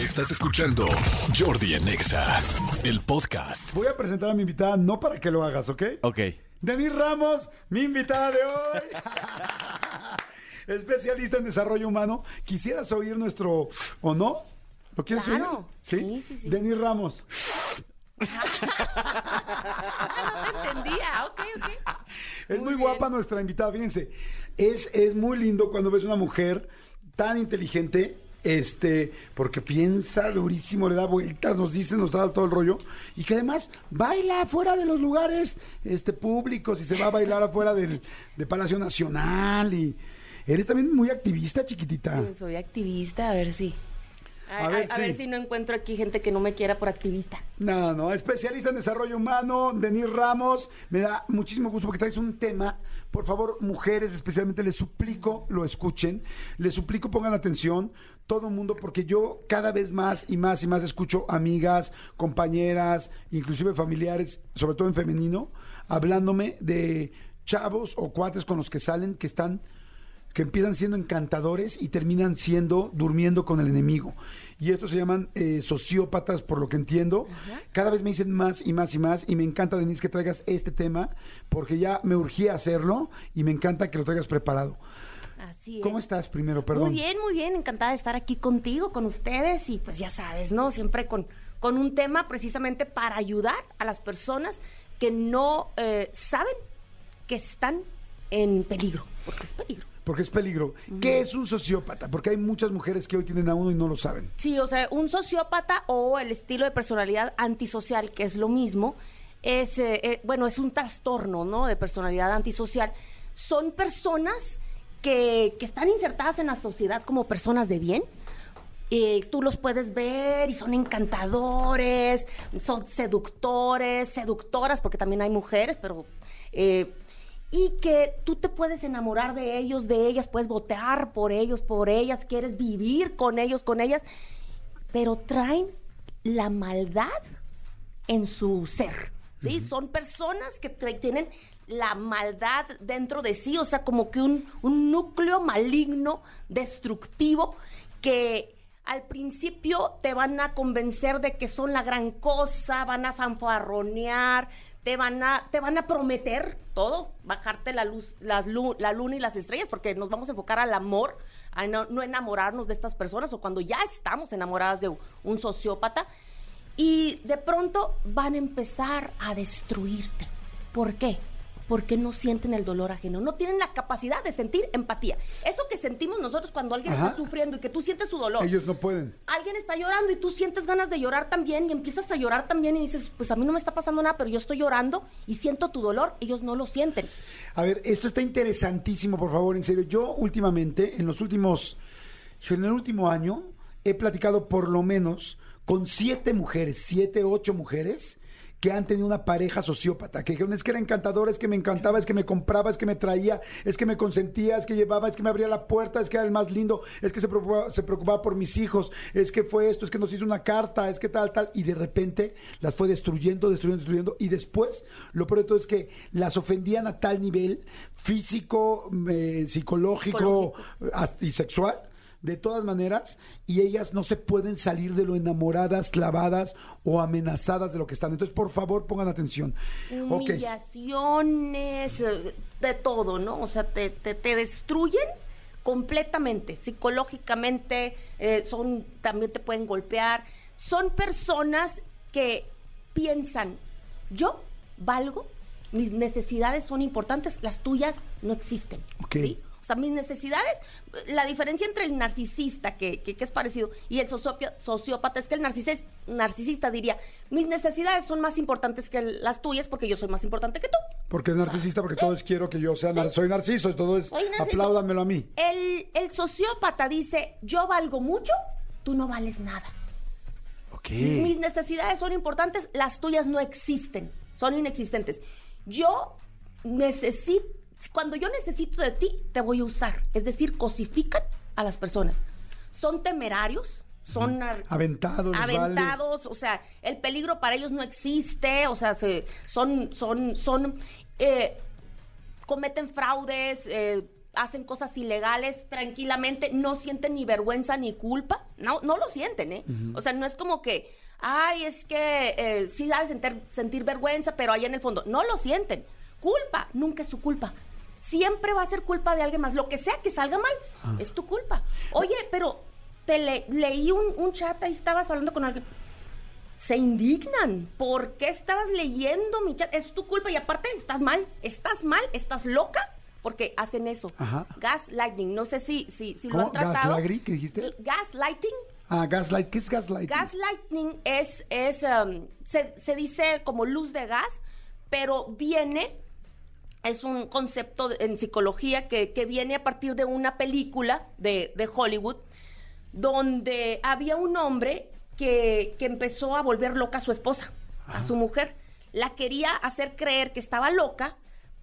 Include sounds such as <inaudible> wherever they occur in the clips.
Estás escuchando Jordi en Exa, el podcast. Voy a presentar a mi invitada, no para que lo hagas, ¿ok? Ok. Denis Ramos, mi invitada de hoy. <laughs> Especialista en desarrollo humano. ¿Quisieras oír nuestro o no? ¿Lo quieres Claro. oír? Sí, sí, sí. Denis Ramos. Ah, no te entendía. Ok, ok. Es muy, Muy guapa nuestra invitada, fíjense. Es, es muy lindo cuando ves una mujer tan inteligente, este, porque piensa durísimo, le da vueltas, nos dice, nos da todo el rollo, y que además baila fuera de los lugares este, públicos y se va a bailar afuera del de Palacio Nacional. Y eres también muy activista, chiquitita. Sí, Soy activista, a ver si. A, A ver, a- a sí. ver si no encuentro aquí gente que no me quiera por activista. No, no, especialista en desarrollo humano, Denis Ramos. Me da muchísimo gusto porque traes un tema. Por favor, mujeres, especialmente, les suplico lo escuchen. Les suplico pongan atención, todo el mundo, porque yo cada vez más y más y más escucho amigas, compañeras, inclusive familiares, sobre todo en femenino, hablándome de chavos o cuates con los que salen que están que empiezan siendo encantadores y terminan siendo durmiendo con el enemigo. Y estos se llaman eh, sociópatas, por lo que entiendo. Cada vez me dicen más y más y más. Y me encanta, Denise, que traigas este tema, porque ya me urgía hacerlo y me encanta que lo traigas preparado. Así es. ¿Cómo estás primero? Perdón. Muy bien, muy bien. Encantada de estar aquí contigo, con ustedes. Y pues ya sabes, ¿no? Siempre con, con un tema precisamente para ayudar a las personas que no eh, saben que están en peligro. Porque es peligro. Porque es peligro. ¿Qué es un sociópata? Porque hay muchas mujeres que hoy tienen a uno y no lo saben. Sí, o sea, un sociópata o el estilo de personalidad antisocial, que es lo mismo, es, eh, eh, bueno, es un trastorno, ¿no? De personalidad antisocial. Son personas que, que están insertadas en la sociedad como personas de bien. Eh, tú los puedes ver y son encantadores, son seductores, seductoras, porque también hay mujeres, pero... eh, y que tú te puedes enamorar de ellos, de ellas, puedes votar por ellos, por ellas, quieres vivir con ellos, con ellas, pero traen la maldad en su ser, ¿sí? Son personas que tienen la maldad dentro de sí, o sea, como que un, un núcleo maligno, destructivo, que al principio te van a convencer de que son la gran cosa, van a fanfarronear, te van a, te van a prometer todo, bajarte la luz, las lu- la luna y las estrellas, porque nos vamos a enfocar al amor, a no, no enamorarnos de estas personas, o cuando ya estamos enamoradas de un sociópata, y de pronto van a empezar a destruirte. ¿Por qué? Porque no sienten el dolor ajeno, no tienen la capacidad de sentir empatía. Eso que sentimos nosotros cuando alguien Ajá. está sufriendo y que tú sientes su dolor. Ellos no pueden. Alguien está llorando y tú sientes ganas de llorar también y empiezas a llorar también y dices, pues a mí no me está pasando nada, pero yo estoy llorando y siento tu dolor, ellos no lo sienten. A ver, esto está interesantísimo, por favor, en serio. Yo últimamente, en los últimos, en el último año, he platicado por lo menos con siete mujeres, siete, ocho mujeres que han tenido una pareja sociópata, que dijeron, es que era encantadora, es que me encantaba, es que me compraba, es que me traía, es que me consentía, es que llevaba, es que me abría la puerta, es que era el más lindo, es que se preocupaba, se preocupaba por mis hijos, es que fue esto, es que nos hizo una carta, es que tal, tal, y de repente las fue destruyendo, destruyendo, destruyendo, y después, lo peor de todo es que las ofendían a tal nivel físico, eh, psicológico, y sexual, de todas maneras, y ellas no se pueden salir de lo enamoradas, clavadas o amenazadas de lo que están. Entonces, por favor, pongan atención. Humillaciones, eh, de todo, ¿no? O sea, te, te, te destruyen completamente, psicológicamente, eh, son, también te pueden golpear. Son personas que piensan, yo valgo, mis necesidades son importantes, las tuyas no existen. Ok. ¿sí? Sea, mis necesidades, la diferencia entre el narcisista, que, que- que es parecido, y el sociópata es que el narcisis- narcisista diría, mis necesidades son más importantes que las tuyas porque yo soy más importante que tú. Porque es narcisista, porque todos quiero que yo sea, nar- soy narciso, y todo es, narciso. apláudanmelo a mí. El, el sociópata dice, yo valgo mucho, tú no vales nada. Ok. Mis necesidades son importantes, las tuyas no existen, son inexistentes. Yo necesito, cuando yo necesito de ti, te voy a usar. Es decir, cosifican a las personas. Son temerarios, son Aventados, vale. aventados, o sea, el peligro para ellos no existe, o sea, se- son, son, son, eh, cometen fraudes, eh, hacen cosas ilegales tranquilamente, no sienten ni vergüenza ni culpa, no, no lo sienten, ¿eh? O sea, no es como que, ay, es que eh, sí da de sentir, sentir vergüenza, pero ahí en el fondo, no lo sienten. Culpa, nunca es su culpa. Siempre va a ser culpa de alguien más. Lo que sea que salga mal, Ah. es tu culpa. Oye, pero te le- leí un, un chat ahí, estabas hablando con alguien se indignan. ¿Por qué estabas leyendo mi chat? Es tu culpa y aparte estás mal, estás mal, estás loca. Porque hacen eso. Ajá. Gaslighting. No sé si, si, si lo ¿Cómo? han tratado. ¿Gaslighting? ¿Qué dijiste? Gaslighting. Ah, gaslight. ¿Qué es gaslight? Gaslighting es, es um, se, se dice como luz de gas, pero viene, es un concepto en psicología que, que viene a partir de una película de, de Hollywood, donde había un hombre que, que empezó a volver loca a su esposa, a su mujer. La quería hacer creer que estaba loca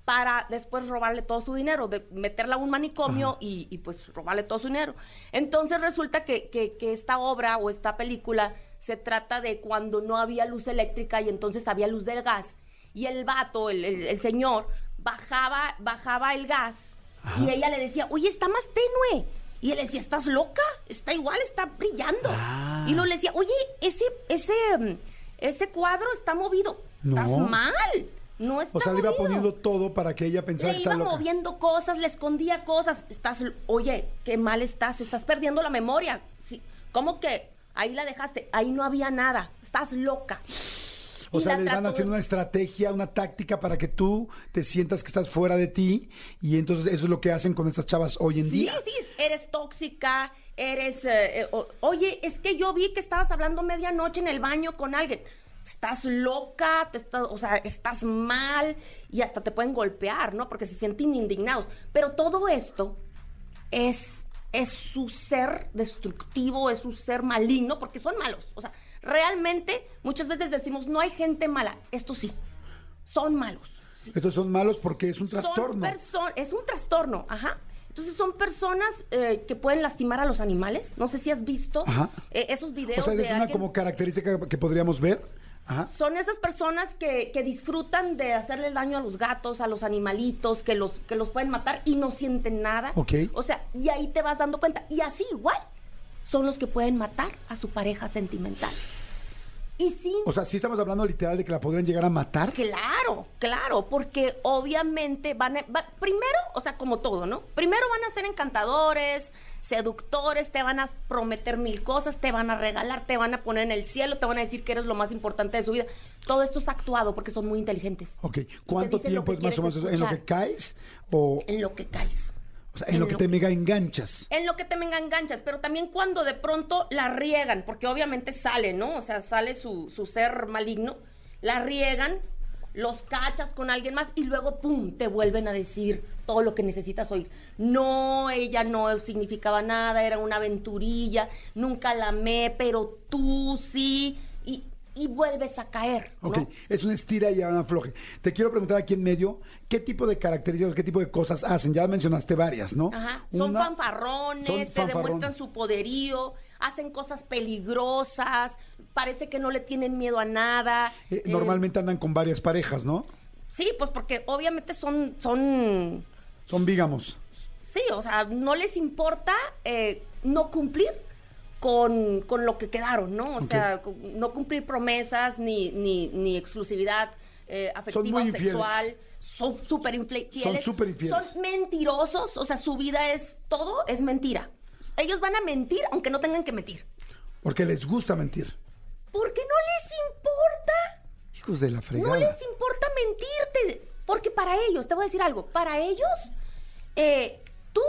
para después robarle todo su dinero, de meterla a un manicomio y, y, pues robarle todo su dinero. Entonces resulta que, que- que esta obra o esta película se trata de cuando no había luz eléctrica y entonces había luz del gas. Y el vato, el, el- el señor, bajaba, bajaba el gas y ella le decía, oye, está más tenue. Y él le decía, ¿estás loca? Está igual, está brillando. Ah. Y luego le decía, oye, ese, ese, mm, ese cuadro está movido. No. Estás mal. No está O sea, le iba movido". poniendo todo para que ella pensara Le que iba loca. moviendo cosas, le escondía cosas. Estás, oye, qué mal estás, estás perdiendo la memoria. Sí, ¿Cómo que ahí la dejaste? Ahí no había nada. Estás loca. O Y sea, les van haciendo de- una estrategia, una táctica para que tú te sientas que estás fuera de ti y entonces eso es lo que hacen con estas chavas hoy en Sí, día. sí, eres tóxica, eres... eh, eh, o- oye, es que yo vi que estabas hablando medianoche en el baño con alguien. Estás loca, te estás, o sea, estás mal y hasta te pueden golpear, ¿no? Porque se sienten indignados. Pero todo esto es, es su ser destructivo, es su ser maligno, porque son malos. O sea, realmente muchas veces decimos, no hay gente mala. Esto sí, son malos. sí. Estos son malos porque es un trastorno. es un trastorno, ajá. Entonces son personas eh, que pueden lastimar a los animales. No sé si has visto eh, esos videos O sea, de es una alguien- como característica que podríamos ver. Ajá. Son esas personas que, que disfrutan de hacerle daño a los gatos, a los animalitos, que los, que los pueden matar y no sienten nada. Ok. O sea, y ahí te vas dando cuenta. Y así igual son los que pueden matar a su pareja sentimental. Y sin O sea, sí estamos hablando literal de que la podrían llegar a matar. Claro, claro, porque obviamente van a, va- primero, o sea, como todo, ¿no? Primero van a ser encantadores, seductores, te van a prometer mil cosas, te van a regalar, te van a poner en el cielo, te van a decir que eres lo más importante de su vida. Todo esto es actuado porque son muy inteligentes. Ok. ¿Cuánto tiempo es más o menos? ¿En lo que caes? O, En lo que caes. O sea, en, lo que te mega enganchas. en lo que te me enganchas, pero también cuando de pronto la riegan, porque obviamente sale, ¿no? O sea, sale su, su ser maligno, la riegan, los cachas con alguien más y luego, ¡pum!, te vuelven a decir todo lo que necesitas oír. No, ella no significaba nada, era una aventurilla, nunca la amé, pero tú sí, y, vuelves a caer, ¿no? Ok, es una estira y una afloje. Te quiero preguntar aquí en medio, ¿qué tipo de características, qué tipo de cosas hacen? Ya mencionaste varias, ¿no? Ajá. Son Una- fanfarrones, son te fanfarrón. demuestran su poderío, hacen cosas peligrosas, parece que no le tienen miedo a nada. Eh, Eh, normalmente andan con varias parejas, ¿no? sí, pues porque obviamente son, son, Son bigamos. sí, o sea, no les importa eh, no cumplir con, con lo que quedaron, ¿no? O sea, no cumplir promesas ni, ni, ni exclusividad eh, afectiva o sexual. Son súper infieles. Son súper infieles. Son mentirosos, o sea, su vida es todo, es mentira. Ellos van a mentir aunque no tengan que mentir. Porque les gusta mentir. Porque no les importa. Hijos de la No fregada. les importa mentirte. Porque para ellos, te voy a decir algo, para ellos, eh, tú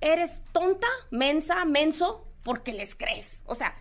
eres tonta, mensa, menso, porque les crees. O sea,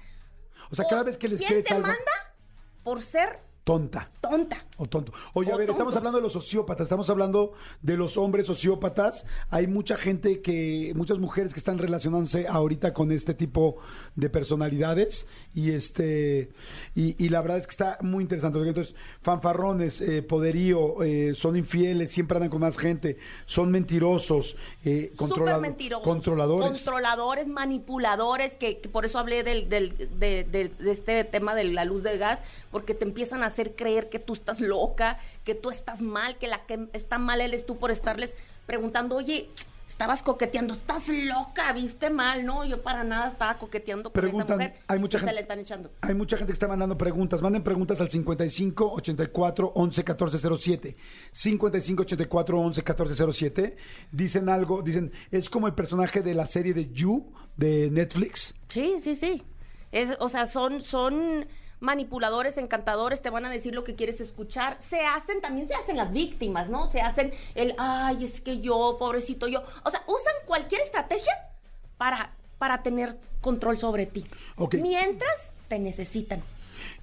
O sea, cada vez que les ¿quién crees te algo, manda por ser tonta. tonta? O tonto. Oye, a ver, estamos hablando de los sociópatas, estamos hablando de los hombres sociópatas. Hay mucha gente que, muchas mujeres que están relacionándose ahorita con este tipo de personalidades y este y, y la verdad es que está muy interesante. porque Entonces, fanfarrones, eh, poderío, eh, son infieles, siempre andan con más gente, son mentirosos, eh, Súper controlado- mentirosos. controladores. Controladores, manipuladores, que, que por eso hablé del, del- de, de- de este tema de la luz del gas, porque te empiezan a hacer creer que tú estás loca, que tú estás mal, que la que está mal eres tú por estarles preguntando, oye, estabas coqueteando, estás loca, viste mal, ¿no? Yo para nada estaba coqueteando con Preguntan, esa mujer. hay mucha gente- Se le están echando. Hay mucha gente que está mandando preguntas. Manden preguntas al 55 84 11 14 07. 55 84 11 14 07. Dicen algo, dicen, es como el personaje de la serie de You de Netflix. Sí, sí, sí. Es, o sea, son, son manipuladores, encantadores, te van a decir lo que quieres escuchar. Se hacen, también se hacen las víctimas, ¿no? Se hacen el, ay, es que yo, pobrecito yo. O sea, usan cualquier estrategia para, para tener control sobre ti. Mientras te necesitan.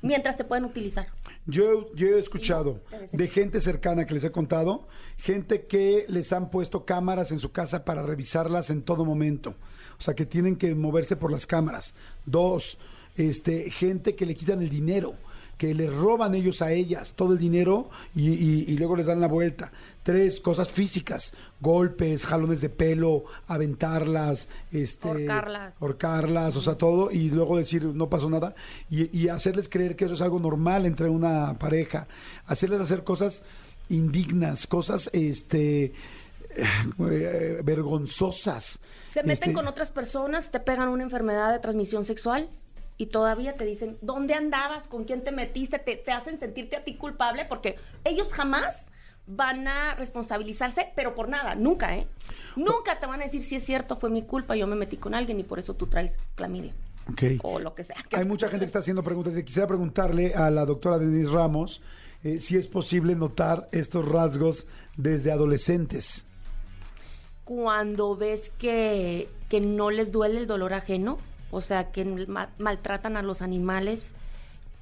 Mientras te pueden utilizar. Yo, yo he escuchado de gente cercana que les he contado, gente que les han puesto cámaras en su casa para revisarlas en todo momento. O sea, que tienen que moverse por las cámaras. Dos, este, gente que le quitan el dinero, que le roban ellos a ellas todo el dinero y, y- y luego les dan la vuelta. Tres, cosas físicas, golpes, jalones de pelo, aventarlas, este, Ahorcarlas. ahorcarlas, o sea, todo, y luego decir no pasó nada, y, y hacerles creer que eso es algo normal entre una pareja, hacerles hacer cosas indignas, cosas este eh, vergonzosas. Se meten Este, con otras personas, te pegan una enfermedad de transmisión sexual y todavía te dicen, ¿dónde andabas? ¿Con quién te metiste? Te, te hacen sentirte a ti culpable porque ellos jamás van a responsabilizarse, pero por nada, nunca, ¿eh? Nunca te van a decir si es cierto, fue mi culpa, yo me metí con alguien y por eso tú traes clamidia ok. o lo que sea. Hay mucha gente que está haciendo preguntas. y Quisiera preguntarle a la doctora Denise Ramos eh, si es posible notar estos rasgos desde adolescentes. cuando ves que, que no les duele el dolor ajeno, o sea, que ma- maltratan a los animales,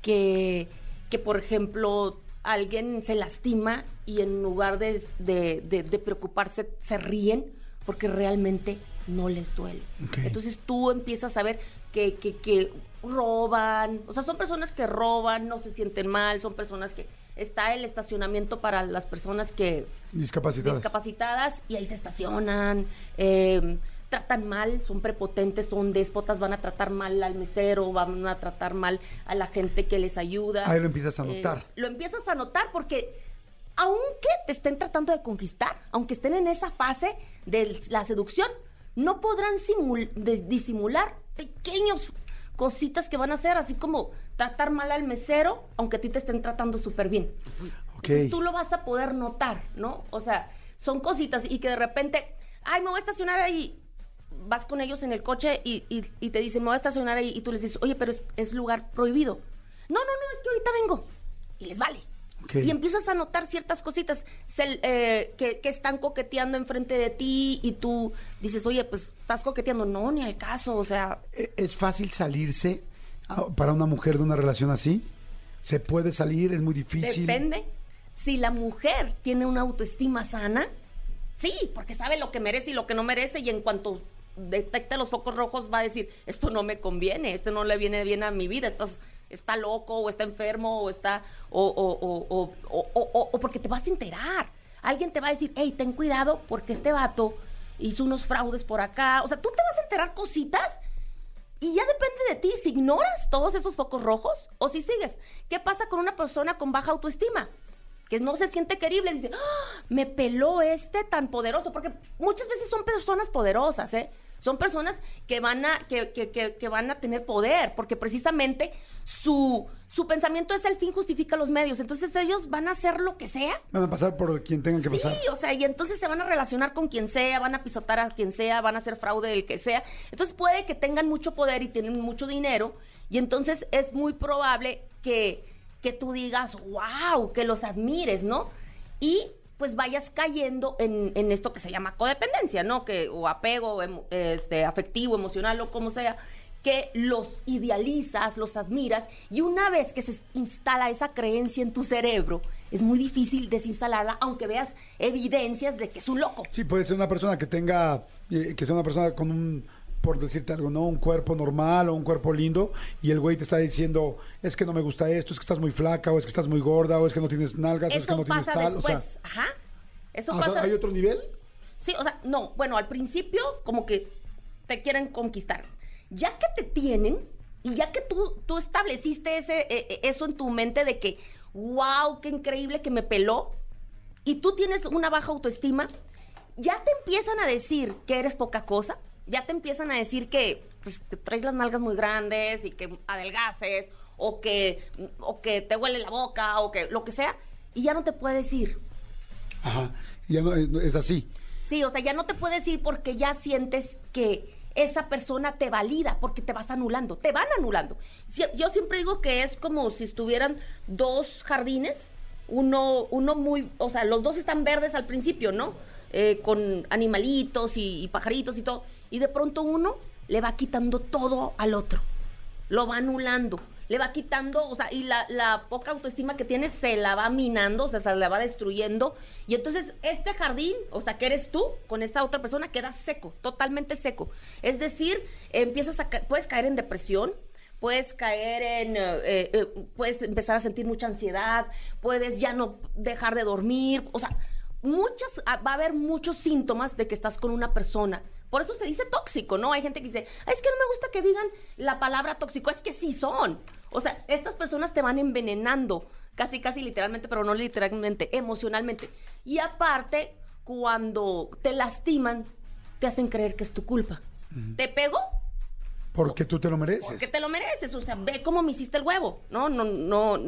que, que por ejemplo alguien se lastima y en lugar de, de- de- de preocuparse se ríen porque realmente no les duele. Entonces tú empiezas a ver que, que, que roban, o sea, son personas que roban, no se sienten mal, son personas que está el estacionamiento para las personas que Discapacitadas. discapacitadas y ahí se estacionan, eh, tratan mal, son prepotentes, son déspotas, van a tratar mal al mesero, van a tratar mal a la gente que les ayuda. Ahí lo empiezas a Eh, notar. lo empiezas a notar porque aunque te estén tratando de conquistar, aunque estén en esa fase de la seducción, no podrán disimular pequeños cositas que van a hacer, así como tratar mal al mesero, aunque a ti te estén tratando súper bien. Ok. Entonces, tú lo vas a poder notar, ¿no? O sea, son cositas y que de repente, ay, me voy a estacionar ahí. Vas con ellos en el coche y, y- y te dicen, me voy a estacionar ahí. Y tú les dices, oye, pero es, es lugar prohibido. No, no, no, es que ahorita vengo. Y les vale. Y empiezas a notar ciertas cositas se- eh, que, que están coqueteando enfrente de ti y tú dices, oye, pues estás coqueteando. No, ni al caso, o sea, ¿E- ¿Es fácil salirse ah, para una mujer de una relación así? ¿Se puede salir? ¿Es muy difícil? Depende. Si la mujer tiene una autoestima sana, sí, porque sabe lo que merece y lo que no merece y en cuanto detecta los focos rojos va a decir, esto no me conviene, esto no le viene bien a mi vida, estás, está loco o está enfermo o está, o, o, o, o, porque te vas a enterar. Alguien te va a decir, hey, ten cuidado porque este vato hizo unos fraudes por acá. O sea, tú te vas a enterar cositas y ya depende de ti si ignoras todos esos focos rojos o si sigues. ¿Qué pasa con una persona con baja autoestima? Que no se siente querible, dice, "Ah, me peló este tan poderoso, porque muchas veces son personas poderosas, ¿eh? Son personas que van a, que, que- que- que van a tener poder, porque precisamente su, su pensamiento es el fin justifica los medios. Entonces ellos van a hacer lo que sea Van a pasar por quien tengan que Sí, pasar. o sea, y entonces se van a relacionar con quien sea, van a pisotar a quien sea, van a hacer fraude del que sea. Entonces puede que tengan mucho poder y tienen mucho dinero, y entonces es muy probable que, que tú digas, wow, que los admires, ¿no? Y pues vayas cayendo en, en esto que se llama codependencia, ¿no? Que, o apego emo- este, afectivo, emocional o como sea, que los idealizas, los admiras, y una vez que se instala esa creencia en tu cerebro, es muy difícil desinstalarla, aunque veas evidencias de que es un loco. Sí, puede ser una persona que tenga, eh, que sea una persona con un, por decirte algo, ¿no? Un cuerpo normal o un cuerpo lindo y el güey te está diciendo, es que no me gusta esto, es que estás muy flaca o es que estás muy gorda o es que no tienes nalgas o es que Eso no tienes tal. después. O sea, Ajá. Eso ah, pasa. ¿hay otro nivel? Sí, o sea, no, bueno, al principio como que te quieren conquistar. Ya que te tienen y ya que tú, tú estableciste ese, eh, eh, eso en tu mente de que, wow, qué increíble que me peló, y tú tienes una baja autoestima, ya te empiezan a decir que eres poca cosa, ya te empiezan a decir que, pues, que traes las nalgas muy grandes y que adelgaces o que, o que te huele la boca o que lo que sea, y ya no te puedes ir. Ajá. Ya no, eh, es así. Sí, o sea, ya no te puedes ir porque ya sientes que esa persona te valida, porque te vas anulando, te van anulando. Yo siempre digo que es como si estuvieran dos jardines, uno, uno muy, o sea, los dos están verdes al principio, ¿no? Eh, con animalitos y, y pajaritos y todo, y de pronto uno le va quitando todo al otro, lo va anulando. Le va quitando, o sea, y la, poca autoestima que tiene se la va minando, o sea, se la va destruyendo. Y entonces este jardín, o sea, que eres tú con esta otra persona, queda seco, totalmente seco. Es decir, empiezas a, puedes caer en depresión, puedes caer en, eh, eh, eh, puedes empezar a sentir mucha ansiedad, puedes ya no dejar de dormir, o sea, muchas, ah, va a haber muchos síntomas de que estás con una persona. Por eso se dice tóxico, ¿no? Hay gente que dice, "Ay, es que no me gusta que digan la palabra tóxico, es que sí son. O sea, estas personas te van envenenando, casi, casi literalmente, pero no literalmente, emocionalmente. Y aparte, cuando te lastiman, te hacen creer que es tu culpa. ¿Te pegó? Porque tú te lo mereces. Porque te lo mereces, o sea, ve cómo me hiciste el huevo, ¿no? No, no,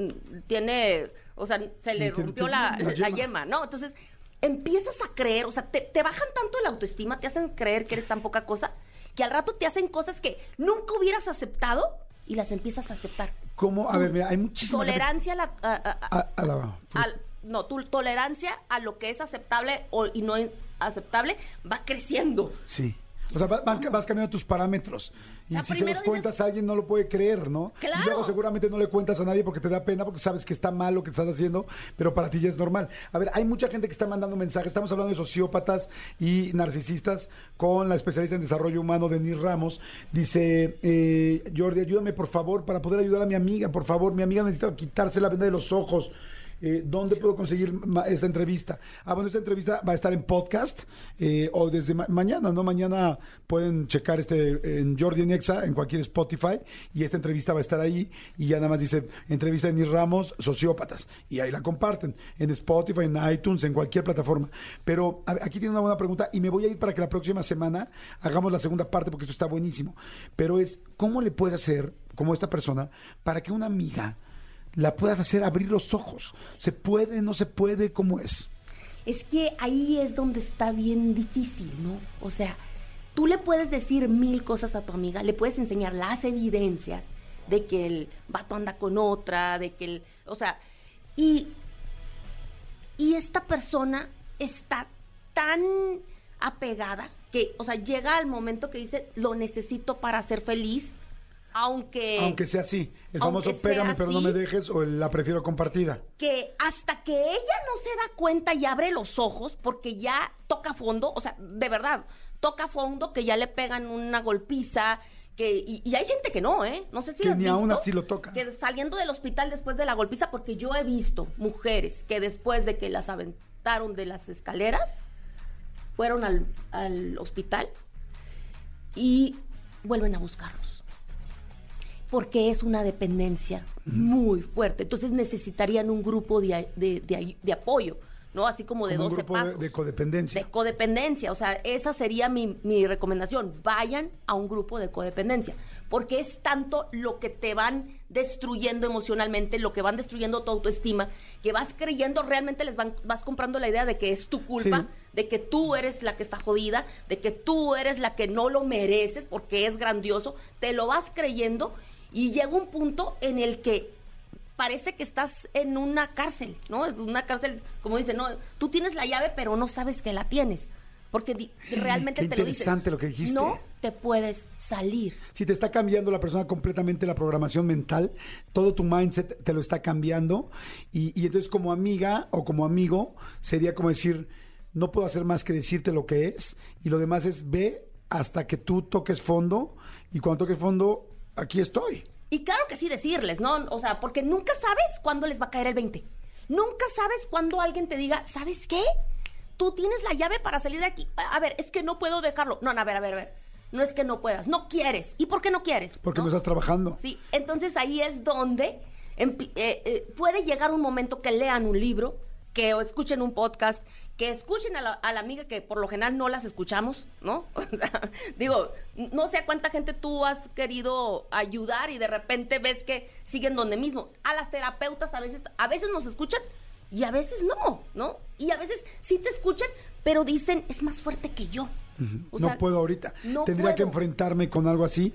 tiene, o sea, se le rompió la, la la yema. yema. ¿no? Entonces, empiezas a creer, o sea, te, te bajan tanto la autoestima, te hacen creer que eres tan poca cosa, que al rato te hacen cosas que nunca hubieras aceptado y las empiezas a aceptar. ¿Cómo? A ver, mira, hay muchísima gente- Tolerancia a la... a- a- a- A, a la- al- no, tu tolerancia a lo que es aceptable o, y no aceptable va creciendo. Sí. O sea, vas, cambiando tus parámetros. Y sea, si se los cuentas a alguien, no lo puede creer, ¿no? Claro. Y luego seguramente no le cuentas a nadie porque te da pena, porque sabes que está mal lo que estás haciendo, pero para ti ya es normal. A ver, hay mucha gente que está mandando mensajes. Estamos hablando de sociópatas y narcisistas con la especialista en desarrollo humano, Denise Ramos. Dice, eh, Jordi, ayúdame por favor para poder ayudar a mi amiga, por favor. Mi amiga necesita quitarse la venda de los ojos. Eh, ¿Dónde puedo conseguir esta entrevista? Ah, bueno, esta entrevista va a estar en podcast eh, o desde ma- mañana, ¿no? Mañana pueden checar este en Jordi en Exa, en cualquier Spotify, y esta entrevista va a estar ahí. Y ya nada más dice entrevista de Nis Ramos, sociópatas. Y ahí la comparten en Spotify, en iTunes, en cualquier plataforma. Pero aquí tiene una buena pregunta y me voy a ir para que la próxima semana hagamos la segunda parte porque esto está buenísimo. Pero es, ¿cómo le puedes hacer, como esta persona, para que una amiga la puedas hacer abrir los ojos. ¿Se puede, no se puede? ¿Cómo es? Es que ahí es donde está bien difícil, ¿no? O sea, tú le puedes decir mil cosas a tu amiga, le puedes enseñar las evidencias de que el vato anda con otra, de que el, o sea, y y esta persona está tan apegada que, o sea, llega al momento que dice, lo necesito para ser feliz, aunque Aunque sea así. El famoso pégame pero no me dejes o el la prefiero compartida. que hasta que ella no se da cuenta y abre los ojos porque ya toca fondo, o sea, de verdad, toca fondo, que ya le pegan una golpiza, que y, y hay gente que no, ¿eh? No sé si Que has ni visto aún así lo toca. Que saliendo del hospital después de la golpiza, porque yo he visto mujeres que después de que las aventaron de las escaleras, fueron al, al hospital y vuelven a buscarlos porque es una dependencia muy fuerte. Entonces necesitarían un grupo de, de- de- de apoyo, ¿no? Así como de Como un 12 grupo de, pasos. de codependencia. De codependencia, o sea, esa sería mi, mi recomendación. Vayan a un grupo de codependencia, porque es tanto lo que te van destruyendo emocionalmente, lo que van destruyendo tu autoestima, que vas creyendo realmente les van, vas comprando la idea de que es tu culpa, Sí. de que tú eres la que está jodida, de que tú eres la que no lo mereces porque es grandioso, te lo vas creyendo y llega un punto en el que parece que estás en una cárcel, ¿no? Es una cárcel, como dicen, no, tú tienes la llave pero no sabes que la tienes, porque di- realmente Qué te lo dices. interesante lo que dijiste. No te puedes salir. Si te está cambiando la persona completamente la programación mental, todo tu mindset te lo está cambiando. Y, y entonces como amiga o como amigo sería como decir, no puedo hacer más que decirte lo que es. Y lo demás es ve hasta que tú toques fondo. Y cuando toques fondo, aquí estoy. Y claro que sí decirles, ¿no? O sea, porque nunca sabes cuándo les va a caer el 20. Nunca sabes cuándo alguien te diga, ¿sabes qué? Tú tienes la llave para salir de aquí. A ver, es que no puedo dejarlo. No, no, a ver, a ver, a ver. No es que no puedas, no quieres. ¿Y por qué no quieres? Porque no, estás trabajando. Sí, entonces ahí es donde eh, eh, puede llegar un momento que lean un libro, que o escuchen un podcast, que escuchen a la, a la amiga que por lo general no las escuchamos, ¿no? <laughs> O sea, digo, no sé a cuánta gente tú has querido ayudar y de repente ves que siguen donde mismo. A las terapeutas a veces, a veces nos escuchan y a veces no, ¿no? Y a veces sí te escuchan, pero dicen, es más fuerte que yo. O no puedo ahorita. no Tendría que enfrentarme con algo así,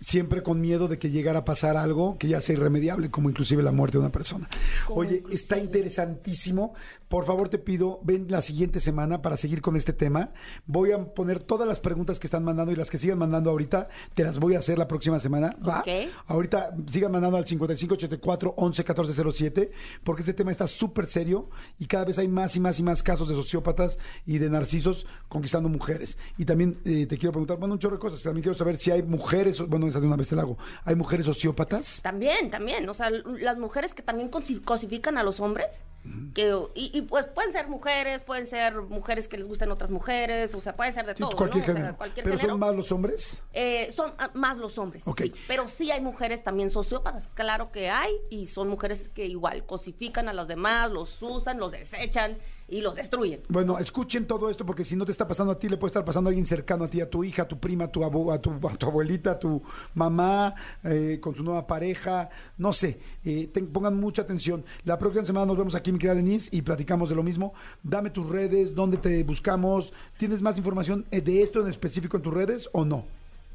siempre con miedo de que llegara a pasar algo que ya sea irremediable, como inclusive la muerte de una persona. Oye, inclusive. está interesantísimo. Por favor, te pido, ven la siguiente semana para seguir con este tema. Voy a poner todas las preguntas que están mandando y las que sigan mandando ahorita, te las voy a hacer la próxima semana. ¿va? Ahorita sigan mandando al 5584 11 14 07, porque este tema está súper serio y cada vez hay más y más y más casos de sociópatas y de narcisos conquistando mujeres. Y también eh, te quiero preguntar, bueno, un chorro de cosas. También quiero saber si hay mujeres, bueno, de una vez te la hago. ¿Hay mujeres sociópatas? También, también. O sea, las mujeres que también cosi- cosifican a los hombres. Que y, y, pues pueden ser mujeres, pueden ser mujeres que les gusten otras mujeres, o sea, puede ser de Sí, todo, cualquier ¿no? O sea, género. cualquier ¿Pero género. son más los hombres? Eh, son ah, más los hombres. Ok. Pero sí hay mujeres también sociópatas, claro que hay, y son mujeres que igual cosifican a los demás, los usan, los desechan y los destruyen. Bueno, escuchen todo esto porque si no te está pasando a ti, le puede estar pasando a alguien cercano a ti, a tu hija, a tu prima, a tu, abu- a tu, a tu abuelita, a tu mamá, eh, con su nueva pareja, no sé. eh, pongan mucha atención. La próxima semana nos vemos aquí, mi querida Denise, y platicamos de lo mismo. Dame tus redes, dónde te buscamos. ¿Tienes más información eh, de esto en específico en tus redes o no?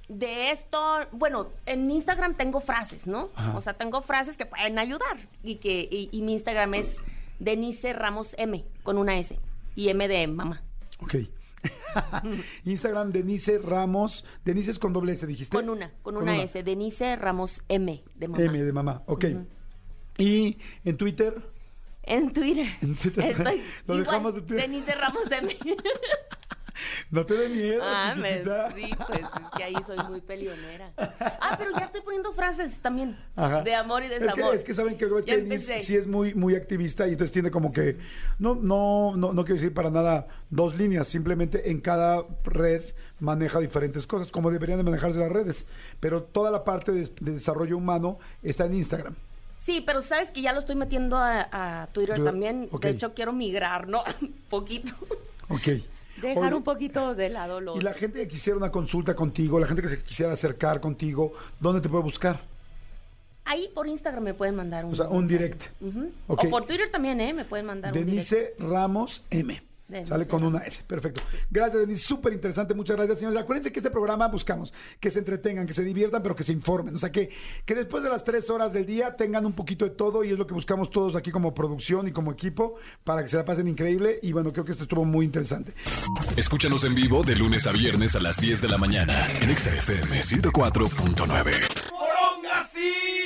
De esto, bueno, en Instagram tengo frases, ¿no? Ajá. O sea, tengo frases que pueden ayudar y que y, y mi Instagram es Denise Ramos M con una S y M de mamá. Ok. <laughs> Instagram, Denise Ramos. Denise es con doble S, dijiste. Con una, con una S, Denise Ramos M de mamá. M de mamá, ok. Y en Twitter. En Twitter. <laughs> En Twitter. Estoy <laughs> Lo igual, dejamos de Twitter. Denise Ramos M. <laughs> No te dé miedo, ah, me, sí, pues es que ahí soy muy pelionera. Ah, pero ya estoy poniendo frases también Ajá. de amor y Es desamor. que, es que saben que, es que Denise sí es muy, muy activista y entonces tiene como que, no, no, no, no quiero decir para nada dos líneas, simplemente en cada red maneja diferentes cosas, como deberían de manejarse las redes. Pero toda la parte de, de desarrollo humano está en Instagram. Sí, pero sabes que ya lo estoy metiendo a, a Twitter Yo- también. De hecho, quiero migrar, ¿no? Un <laughs> poquito. Ok. Dejar Oye, un poquito de lado lo Y la gente que quisiera una consulta contigo, la gente que se quisiera acercar contigo, ¿dónde te puede buscar? Ahí por Instagram me pueden mandar un O sea, un mensaje. direct. O por Twitter también, ¿eh? Me pueden mandar un direct. Denise Ramos M. Denise Sale con una. S. Perfecto. Gracias, Denise. Súper interesante. Muchas gracias, señores. Acuérdense que este programa buscamos que se entretengan, que se diviertan, pero que se informen. O sea, que, que después de las tres horas del día tengan un poquito de todo y es lo que buscamos todos aquí como producción y como equipo para que se la pasen increíble. Y bueno, creo que esto estuvo muy interesante. Escúchanos en vivo de lunes a viernes a las 10 de la mañana en Exa FM 104.9. ¡Poronga, sí!